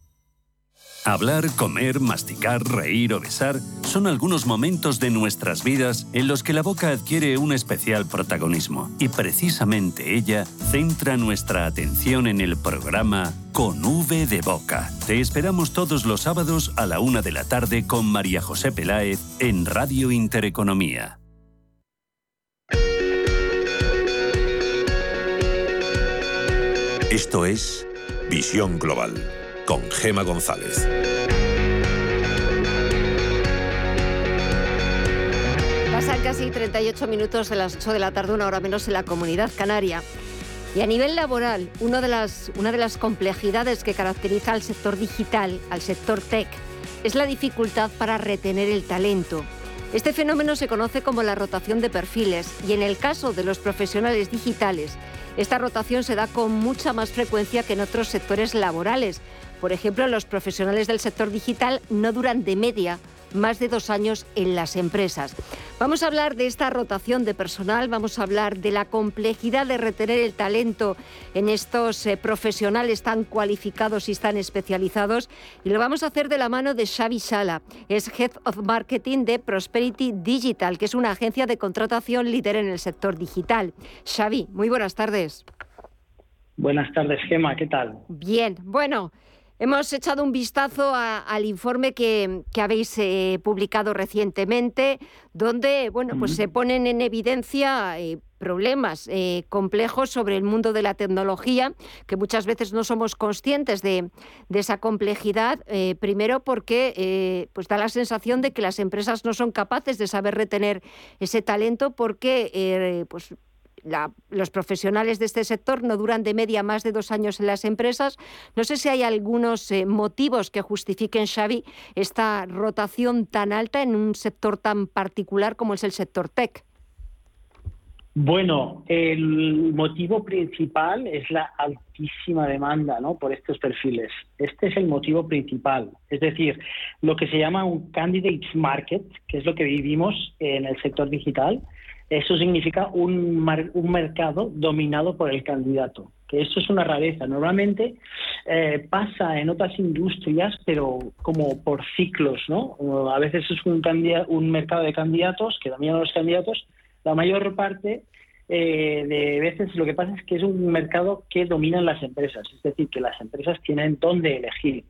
Hablar, comer, masticar, reír o besar son algunos momentos de nuestras vidas en los que la boca adquiere un especial protagonismo y precisamente ella centra nuestra atención en el programa Con V de Boca. Te esperamos todos los sábados a la una de la tarde con María José Peláez en Radio Intereconomía. Esto es Visión Global con Gema González. Pasan casi 38 minutos de las 8 de la tarde, una hora menos en la comunidad canaria. Y a nivel laboral, una de las, una de las complejidades que caracteriza al sector digital, al sector tech, es la dificultad para retener el talento. Este fenómeno se conoce como la rotación de perfiles y en el caso de los profesionales digitales, esta rotación se da con mucha más frecuencia que en otros sectores laborales, por ejemplo, los profesionales del sector digital no duran de media más de dos años en las empresas. Vamos a hablar de esta rotación de personal, vamos a hablar de la complejidad de retener el talento en estos eh, profesionales tan cualificados y tan especializados y lo vamos a hacer de la mano de Xavi Sala, es Head of Marketing de Prosperity Digital, que es una agencia de contratación líder en el sector digital. Xavi, muy buenas tardes. Buenas tardes, Gema, ¿qué tal? Bien, bueno, Hemos echado un vistazo al informe que, habéis eh, publicado recientemente, donde bueno, pues se ponen en evidencia eh, problemas eh, complejos sobre el mundo de la tecnología, que muchas veces no somos conscientes de, esa complejidad, eh, primero porque eh, pues da la sensación de que las empresas no son capaces de saber retener ese talento porque pues, los profesionales de este sector no duran de media más de dos años en las empresas. No sé si hay algunos motivos que justifiquen, Xavi, esta rotación tan alta en un sector tan particular como es el sector tech. Bueno, el motivo principal es la altísima demanda ¿no? por estos perfiles. Este es el motivo principal. Es decir, lo que se llama un candidates market, que es lo que vivimos en el sector digital, eso significa un, un mercado dominado por el candidato. Que esto es una rareza. Normalmente eh, pasa en otras industrias, pero como por ciclos, ¿no? A veces es un, un mercado de candidatos que dominan los candidatos la mayor parte eh, de veces lo que pasa es que es un mercado que dominan las empresas, es decir, que las empresas tienen dónde elegir.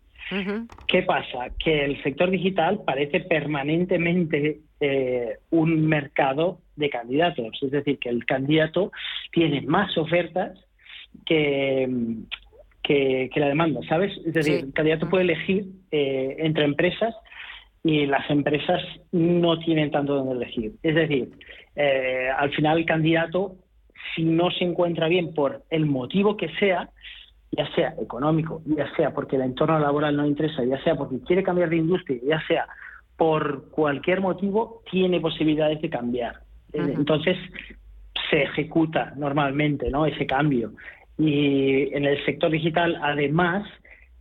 ¿Qué pasa? Que el sector digital parece permanentemente eh, un mercado de candidatos, es decir, que el candidato tiene más ofertas que, que, la demanda, ¿sabes? Es decir, el candidato puede elegir eh, entre empresas y las empresas no tienen tanto donde elegir. Es decir, eh, al final el candidato, si no se encuentra bien por el motivo que sea, ya sea económico, ya sea porque el entorno laboral no le interesa, ya sea porque quiere cambiar de industria, ya sea por cualquier motivo, tiene posibilidades de cambiar. Eh, entonces, se ejecuta normalmente ¿no? ese cambio. Y en el sector digital, además,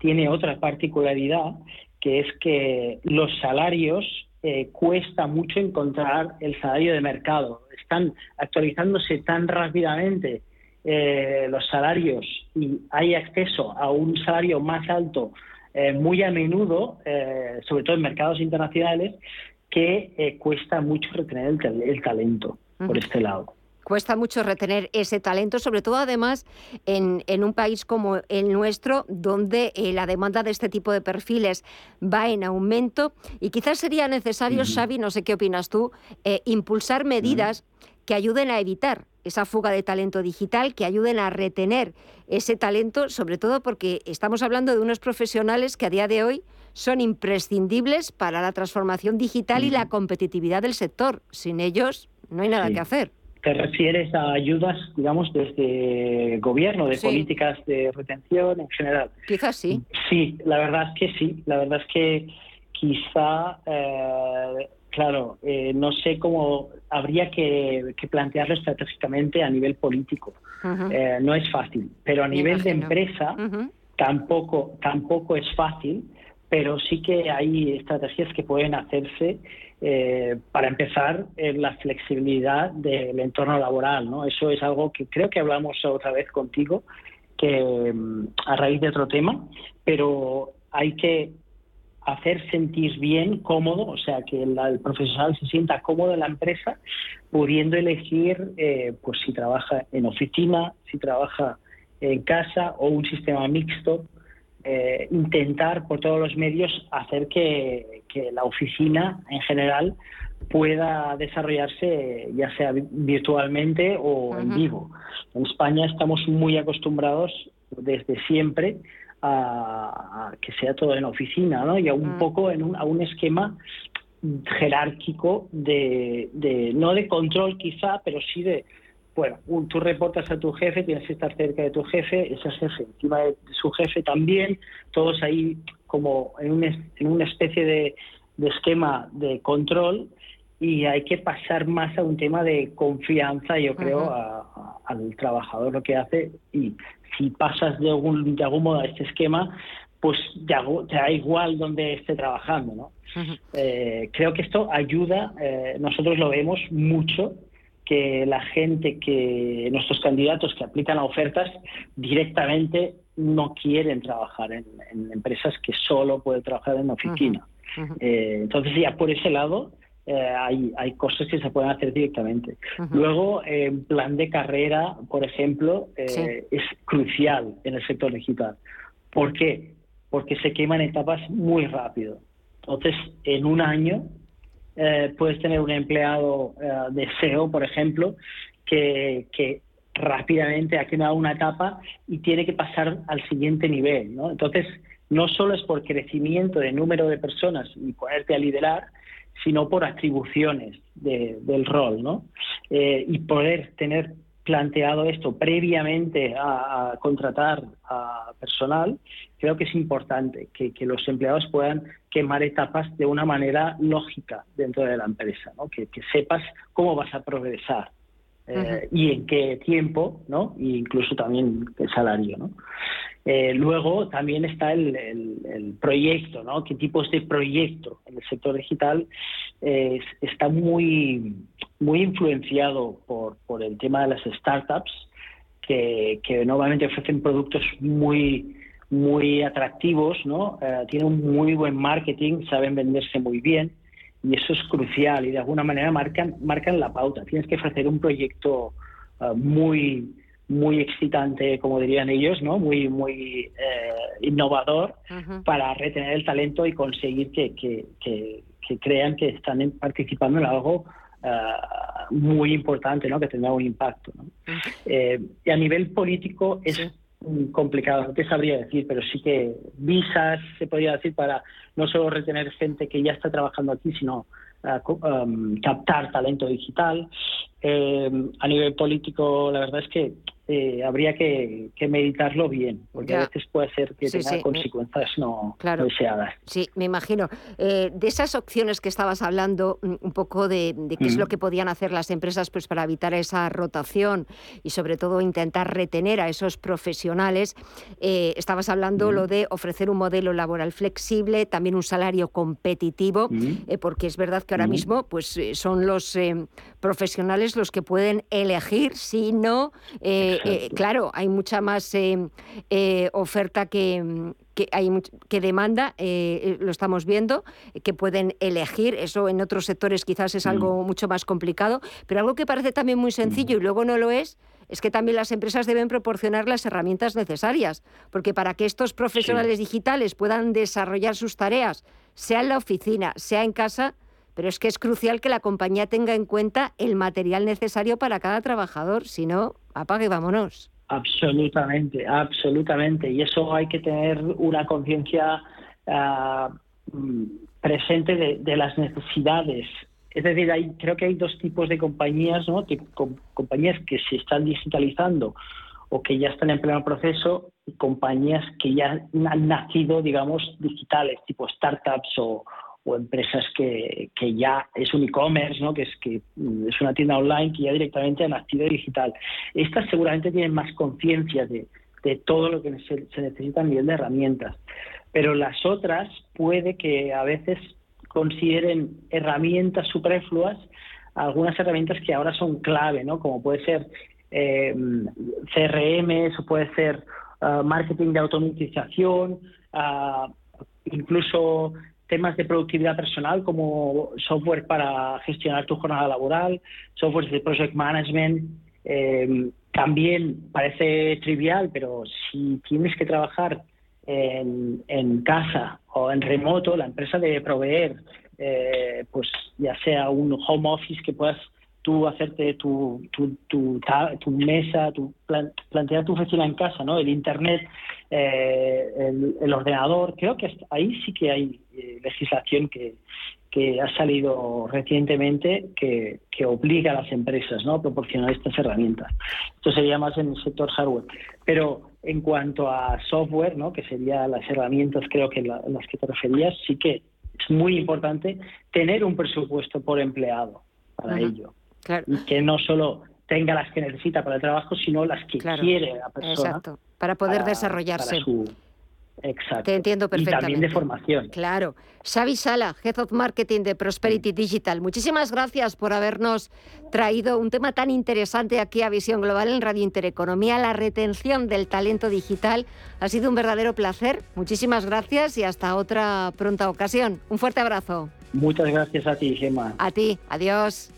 tiene otra particularidad, que es que los salarios eh, cuesta mucho encontrar el salario de mercado. Están actualizándose tan rápidamente eh, los salarios y hay acceso a un salario más alto eh, muy a menudo, sobre todo en mercados internacionales, que cuesta mucho retener el, talento por este lado. Cuesta mucho retener ese talento, sobre todo además en, un país como el nuestro, donde eh, la demanda de este tipo de perfiles va en aumento. Y quizás sería necesario, Xavi, no sé qué opinas tú, eh, impulsar medidas que ayuden a evitar esa fuga de talento digital, que ayuden a retener ese talento, sobre todo porque estamos hablando de unos profesionales que a día de hoy son imprescindibles para la transformación digital y la competitividad del sector. Sin ellos no hay nada que hacer te refieres a ayudas, digamos, desde gobierno, de políticas de retención en general. Quizás sí. Sí, la verdad es que sí. La verdad es que quizá, eh, claro, eh, no sé cómo habría que, plantearlo estratégicamente a nivel político. Eh, no es fácil, pero a nivel de empresa tampoco, tampoco es fácil, pero sí que hay estrategias que pueden hacerse eh, para empezar, la flexibilidad del entorno laboral. ¿no? Eso es algo que creo que hablamos otra vez contigo, que mm, a raíz de otro tema, pero hay que hacer sentir bien, cómodo, o sea, que el, profesional se sienta cómodo en la empresa, pudiendo elegir eh, pues si trabaja en oficina, si trabaja en casa o un sistema mixto eh, intentar por todos los medios hacer que, la oficina en general pueda desarrollarse ya sea virtualmente o en vivo. En España estamos muy acostumbrados desde siempre a, que sea todo en oficina ¿no? y a un mm. poco en un, a un esquema jerárquico de, de, no de control quizá, pero sí de, bueno, tú reportas a tu jefe, tienes que estar cerca de tu jefe, ese jefe encima de su jefe también, todos ahí como en, en una especie de, esquema de control y hay que pasar más a un tema de confianza, yo creo, al trabajador lo que hace y si pasas de algún, de algún modo a este esquema, pues te, da igual donde esté trabajando, ¿no? Eh, creo que esto ayuda, eh, nosotros lo vemos mucho que la gente que, nuestros candidatos que aplican a ofertas directamente no quieren trabajar en, empresas que solo pueden trabajar en oficina. Eh, entonces ya por ese lado eh, hay, hay cosas que se pueden hacer directamente. Luego, en plan de carrera, por ejemplo, eh, es crucial en el sector digital. ¿Por qué? Porque se queman etapas muy rápido. Entonces, en un año eh, puedes tener un empleado eh, de SEO, por ejemplo, que, que rápidamente ha quemado una etapa y tiene que pasar al siguiente nivel. ¿no? Entonces, no solo es por crecimiento de número de personas y ponerte a liderar, sino por atribuciones del rol, ¿no? Eh, y poder tener planteado esto previamente a, contratar a personal, creo que es importante que, los empleados puedan quemar etapas de una manera lógica dentro de la empresa, ¿no? que, que sepas cómo vas a progresar. Eh, y en qué tiempo, ¿no? E incluso también el salario, ¿no? Eh, luego también está el, el, proyecto, ¿no? ¿Qué tipos de proyecto en el sector digital eh, está muy, muy influenciado por, por el tema de las startups que, que normalmente ofrecen productos muy muy atractivos, ¿no? tienen un muy buen marketing, saben venderse muy bien y eso es crucial y de alguna manera marcan, marcan la pauta. Tienes que ofrecer un proyecto eh, muy muy excitante, como dirían ellos, ¿no? muy muy eh, innovador para retener el talento y conseguir que, que, que, crean que están participando en algo eh, muy importante, ¿no? que tendrá un impacto. y a nivel político es complicado, no te sabría decir, pero sí que visas se podría decir para no solo retener gente que ya está trabajando aquí, sino uh, um, captar talento digital. Eh, a nivel político, la verdad es que eh, habría que, meditarlo bien, porque a veces puede ser que tenga consecuencias no deseadas. Sí, me imagino. Eh, de esas opciones que estabas hablando, mm, un poco de, qué es lo que podían hacer las empresas pues, para evitar esa rotación y sobre todo intentar retener a esos profesionales, eh, estabas hablando lo de ofrecer un modelo laboral flexible, también un salario competitivo, porque es verdad que ahora mismo pues, son los profesionales los que pueden elegir si no eh, claro, hay mucha más eh, eh, oferta que, hay que demanda, lo estamos viendo, que pueden elegir. Eso en otros sectores quizás es algo mm. mucho más complicado, pero algo que parece también muy sencillo y luego no lo es, es que también las empresas deben proporcionar las herramientas necesarias, porque para que estos profesionales digitales puedan desarrollar sus tareas, sea en la oficina, sea en casa, pero es que es crucial que la compañía tenga en cuenta el material necesario para cada trabajador, si no, apague y vámonos. Absolutamente, absolutamente. Y eso hay que tener una conciencia mm, presente de, las necesidades. Es decir, hay, creo que hay dos tipos de compañías, ¿no? compañías que se están digitalizando o que ya están en pleno proceso y compañías que ya han nacido, digamos, digitales, tipo startups o, o empresas que, que ya es un e-commerce, ¿no? que, es, que es una tienda online que ya directamente han activo digital. Estas seguramente tienen más conciencia de, de, todo lo que se, necesita a nivel de herramientas, pero las otras puede que a veces consideren herramientas superfluas algunas herramientas que ahora son clave, ¿no? como puede ser eh, CRM, o puede ser ah, marketing de automatización, uh, incluso temas de productividad personal como software para gestionar tu jornada laboral, software de project management. Em, también parece trivial, pero si tienes que trabajar en, casa o en remoto, la empresa debe proveer, eh, pues ya sea un home office que puedas tú hacerte tu, tu, tu, tu mesa, tu plantear tu oficina en casa, ¿no? El internet, eh, el, ordenador, creo que ahí sí que hay eh, legislación que, que ha salido recientemente que, que, obliga a las empresas ¿no? a proporcionar estas herramientas. Esto sería más en el sector hardware. Pero en cuanto a software, ¿no? que serían las herramientas creo que las que te referías, sí que es muy importante tener un presupuesto por empleado para ello. Y que no solo tenga las que necesita para el trabajo, sino las que quiere la persona. Exacto, para poder desarrollarse. Exacto. Te entiendo perfectamente. Y también de formación. Claro. Xavi Sala, Head of Marketing de Prosperity Digital. Muchísimas gracias por habernos traído un tema tan interesante aquí a Visión Global en Radio Intereconomía, la retención del talento digital. Ha sido un verdadero placer. Muchísimas gracias y hasta otra pronta ocasión. Un fuerte abrazo. Muchas gracias a ti, Gemma. A ti. Adiós.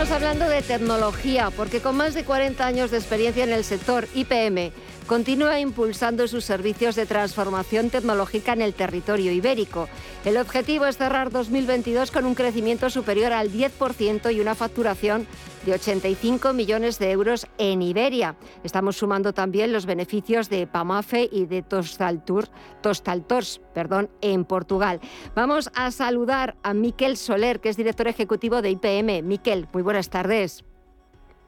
Estamos hablando de tecnología, porque con más de 40 años de experiencia en el sector, IPM continúa impulsando sus servicios de transformación tecnológica en el territorio ibérico. El objetivo es cerrar 2022 con un crecimiento superior al 10% y una facturación de 85 millones de euros en Iberia. Estamos sumando también los beneficios de Pamafe y de Tostaltors perdón, en Portugal. Vamos a saludar a Miquel Soler, que es director ejecutivo de IPM. Miquel, muy buenas tardes.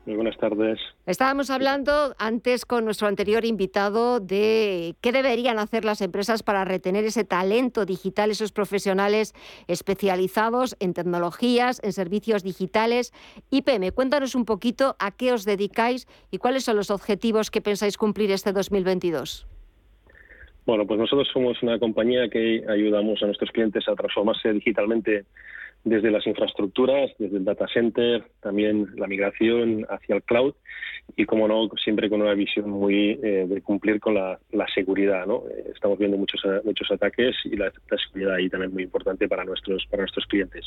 Muy buenas tardes. Estábamos hablando antes con nuestro anterior invitado de qué deberían hacer las empresas para retener ese talento digital, esos profesionales especializados en tecnologías, en servicios digitales. IPM, cuéntanos un poquito a qué os dedicáis y cuáles son los objetivos que pensáis cumplir este 2022. Bueno, pues nosotros somos una compañía que ayudamos a nuestros clientes a transformarse digitalmente desde las infraestructuras, desde el data center, también la migración hacia el cloud y, como no, siempre con una visión muy eh, de cumplir con la, seguridad. ¿no? Eh, estamos viendo muchos, muchos ataques y la, seguridad ahí también muy importante para nuestros, para nuestros clientes.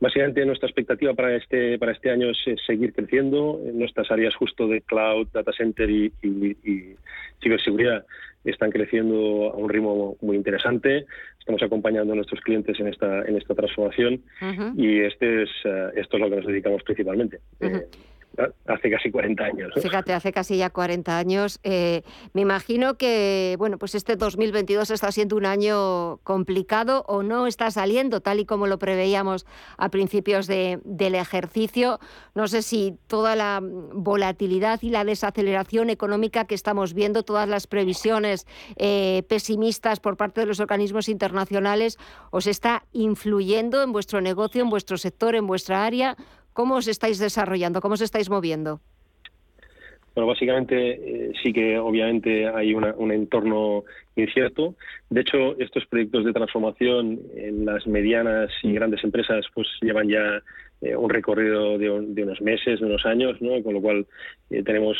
Básicamente, nuestra expectativa para este, para este año es seguir creciendo en nuestras áreas justo de cloud, data center y ciberseguridad están creciendo a un ritmo muy interesante. Estamos acompañando a nuestros clientes en esta en esta transformación y este es eh, esto es lo que nos dedicamos principalmente hace casi 40 años. Fíjate, hace casi ya 40 años. Eh, me imagino que, bueno, pues este 2022 está siendo un año complicado o no está saliendo tal y como lo preveíamos a principios de, del ejercicio. No sé si toda la volatilidad y la desaceleración económica que estamos viendo, todas las previsiones eh, pesimistas por parte de los organismos internacionales, os está influyendo en vuestro negocio, en vuestro sector, en vuestra área ¿Cómo os estáis desarrollando? ¿Cómo os estáis moviendo? Bueno, básicamente eh, sí que obviamente hay un entorno incierto. De hecho, estos proyectos de transformación en las medianas y grandes empresas pues llevan ya eh, un recorrido de, unos meses, de unos años, ¿no? con lo cual eh, tenemos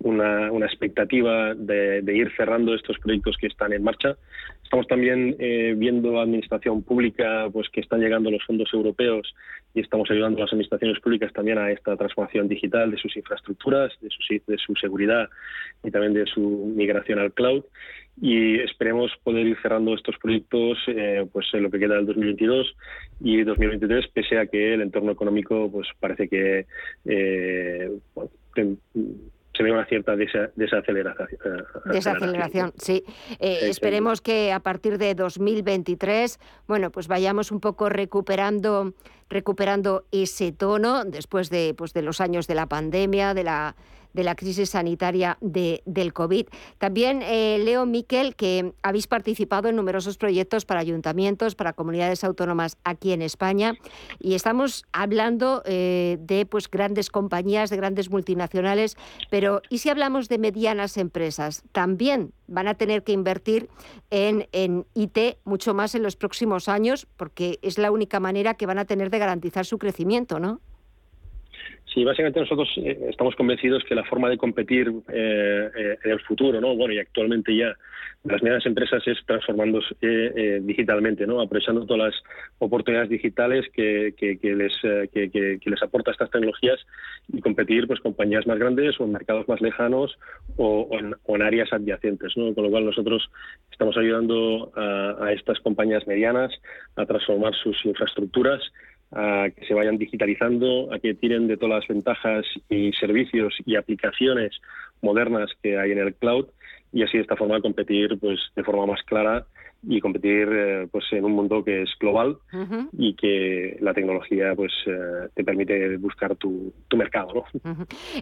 una, expectativa de, ir cerrando estos proyectos que están en marcha. Estamos también eh, viendo administración pública, pues que están llegando los fondos europeos y estamos ayudando a las administraciones públicas también a esta transformación digital de sus infraestructuras, de su, de su seguridad y también de su migración al cloud. Y esperemos poder ir cerrando estos proyectos eh, pues en lo que queda del 2022 y 2023, pese a que el entorno económico pues parece que eh, se ve una cierta desaceleración. Eh, desaceleración, sí. Eh, esperemos que a partir de 2023, bueno, pues vayamos un poco recuperando recuperando ese tono después de, pues, de los años de la pandemia, de la de la crisis sanitaria de, del COVID. También eh, leo, Miquel, que habéis participado en numerosos proyectos para ayuntamientos, para comunidades autónomas aquí en España y estamos hablando eh, de pues, grandes compañías, de grandes multinacionales, pero ¿y si hablamos de medianas empresas? También van a tener que invertir en, en IT mucho más en los próximos años porque es la única manera que van a tener de garantizar su crecimiento, ¿no? Sí, básicamente nosotros eh, estamos convencidos que la forma de competir eh, eh, en el futuro, ¿no? Bueno, y actualmente ya las medianas empresas es transformándose digitalmente, ¿no? Aprovechando todas las oportunidades digitales que, les que, les aporta estas tecnologías y competir pues compañías más grandes o en mercados más lejanos o, en, áreas adyacentes, ¿no? Con lo cual nosotros estamos ayudando a, a estas compañías medianas a transformar sus infraestructuras a que se vayan digitalizando, a que tiren de todas las ventajas y servicios y aplicaciones modernas que hay en el cloud y así de esta forma competir pues de forma más clara y competir eh, pues en un mundo que es global y que la tecnología pues eh, te permite buscar tu, mercado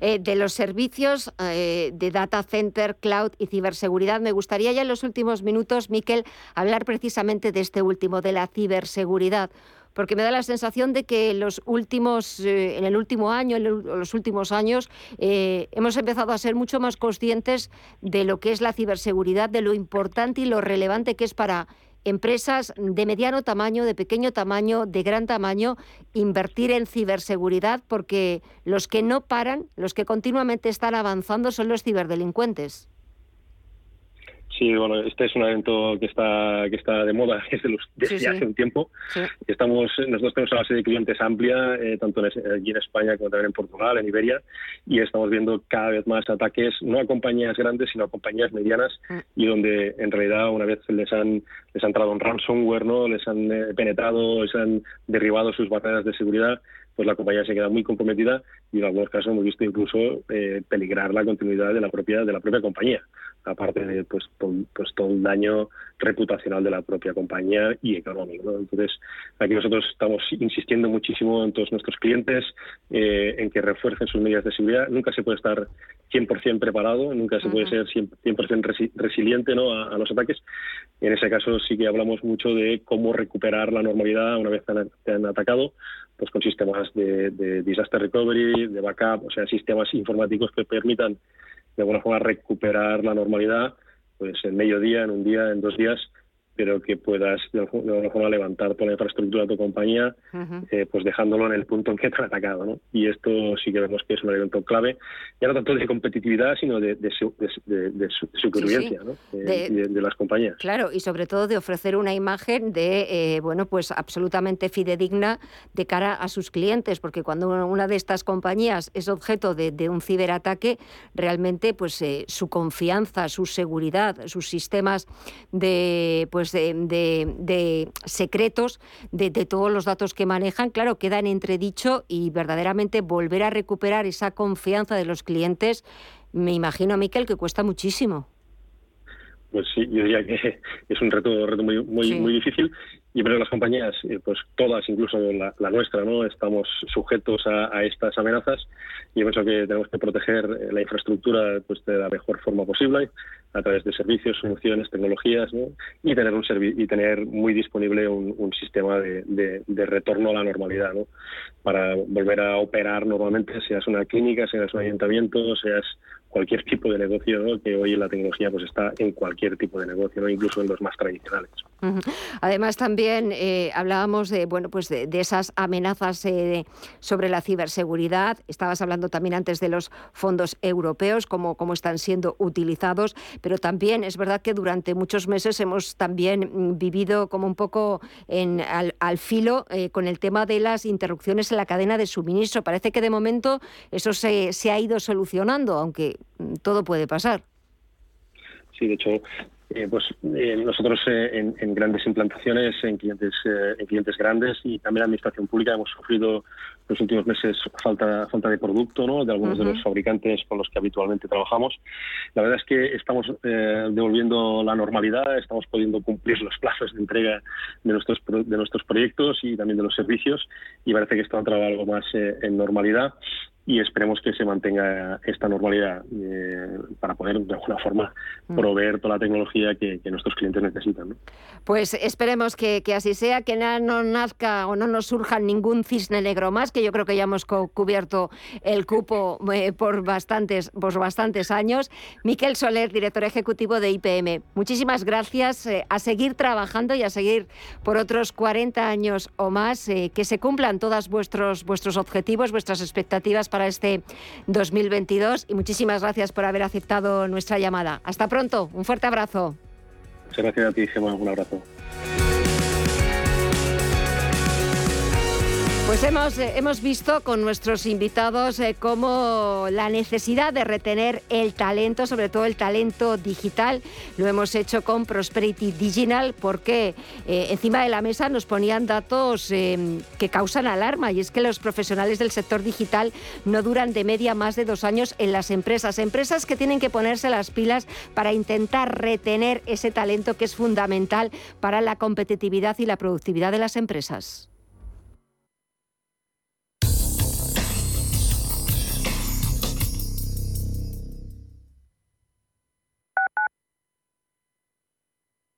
eh, de los servicios de data center cloud y ciberseguridad me gustaría ya en los últimos minutos Miquel hablar precisamente de este último de la ciberseguridad porque me da la sensación de que los últimos, eh, en el último año, en los últimos años, eh, hemos empezado a ser mucho más conscientes de lo que es la ciberseguridad, de lo importante y lo relevante que es para empresas de mediano tamaño, de pequeño tamaño, de gran tamaño, invertir en ciberseguridad, porque los que no paran, los que continuamente están avanzando son los ciberdelincuentes. Sí, bueno, este es un evento que está que está de moda desde, los, desde Sí, sí. hace un tiempo. Sí. Estamos nosotros tenemos una base de clientes amplia, eh, tanto en, aquí en España como también en Portugal, en Iberia, y estamos viendo cada vez más ataques no a compañías grandes, sino a compañías medianas y donde en realidad una vez les han les ha entrado un ransomware, no, les han eh, penetrado, les han derribado sus barreras de seguridad, pues la compañía se queda muy comprometida y en algunos casos hemos visto incluso eh, peligrar la continuidad de la propia de la propia compañía aparte de pues, pues todo el daño reputacional de la propia compañía y económico. ¿no? Entonces, aquí nosotros estamos insistiendo muchísimo en todos nuestros clientes eh, en que refuercen sus medidas de seguridad. Nunca se puede estar 100% preparado, nunca se puede ser 100%, 100% resi- resiliente ¿no? a, a los ataques. En ese caso sí que hablamos mucho de cómo recuperar la normalidad una vez te han, te han atacado, pues con sistemas de, de disaster recovery, de backup, o sea, sistemas informáticos que permitan de alguna forma recuperar la normalidad pues en medio día, en un día, en dos días, pero que puedas de algu- de alguna forma levantar toda la infraestructura de tu compañía, eh, pues dejándolo en el punto en que te han atacado. ¿no? Y esto sí que vemos que es un elemento clave, ya no tanto de competitividad, sino de, de, su- de, de- de su- de supervivencia ¿no? Eh, De- las compañías. Claro, y sobre todo de ofrecer una imagen de, eh, bueno, pues absolutamente fidedigna de cara a sus clientes, porque cuando una- de estas compañías es objeto de, un ciberataque, realmente, pues su confianza, su seguridad, sus sistemas de, pues de, de- de secretos, de, de todos los datos que manejan, claro, queda en entredicho y verdaderamente volver a recuperar esa confianza de los clientes, me imagino, Miquel, que cuesta muchísimo. pues sí, yo diría que es un reto, reto muy, muy, Sí. muy difícil. Y pero las compañías, eh, pues todas, incluso la, la nuestra, no, estamos sujetos a, estas amenazas. Y yo pienso que tenemos que proteger eh, la infraestructura, pues de la mejor forma posible, a través de servicios, soluciones, tecnologías, ¿no? y tener un servi- y tener muy disponible un, sistema de, de- de retorno a la normalidad, ¿no? para volver a operar normalmente, seas una clínica, seas un ayuntamiento, seas cualquier tipo de negocio, que hoy la tecnología pues está en cualquier tipo de negocio, incluso en los más tradicionales. Además, también eh, hablábamos de, bueno, pues de, de esas amenazas eh, sobre la ciberseguridad. Estabas hablando también antes de los fondos europeos, cómo, cómo están siendo utilizados, pero también es verdad que durante muchos meses hemos también mm, vivido como un poco en, al, al filo eh, con el tema de las interrupciones en la cadena de suministro. Parece que de momento eso se, se ha ido solucionando, aunque todo puede pasar. Sí, de hecho, eh, pues eh, nosotros eh, en, en grandes implantaciones, en clientes, en clientes grandes y también en administración pública hemos sufrido los últimos meses falta falta de producto, ¿no? De algunos de los fabricantes con los que habitualmente trabajamos. La verdad es que estamos devolviendo la normalidad, estamos pudiendo cumplir los plazos de entrega de nuestros de nuestros proyectos y también de los servicios y parece que esto ha entrado algo más en normalidad y esperemos que se mantenga esta normalidad eh, para poder de alguna forma Mm. proveer toda la tecnología que, que nuestros clientes necesitan. ¿no? Pues esperemos que, que así sea, que na- no nazca o no nos surja ningún cisne negro más, que yo creo que ya hemos cubierto el cupo eh, por, bastantes, por bastantes años. Miquel Soler, director ejecutivo de IPM, muchísimas gracias. eh, a seguir trabajando y a seguir por otros 40 años o más, que se cumplan todos vuestros, vuestros objetivos, vuestras expectativas para este 2022 y muchísimas gracias por haber aceptado nuestra llamada. Hasta pronto, un fuerte abrazo. Muchas gracias a ti, Gemma. Un abrazo. Pues hemos, eh, hemos visto con nuestros invitados eh, cómo la necesidad de retener el talento, sobre todo el talento digital, lo hemos hecho con Prosperity Digital porque eh, encima de la mesa nos ponían datos eh, que causan alarma y es que los profesionales del sector digital no duran de media más de dos años en las empresas. Empresas que tienen que ponerse las pilas para intentar retener ese talento que es fundamental para la competitividad y la productividad de las empresas.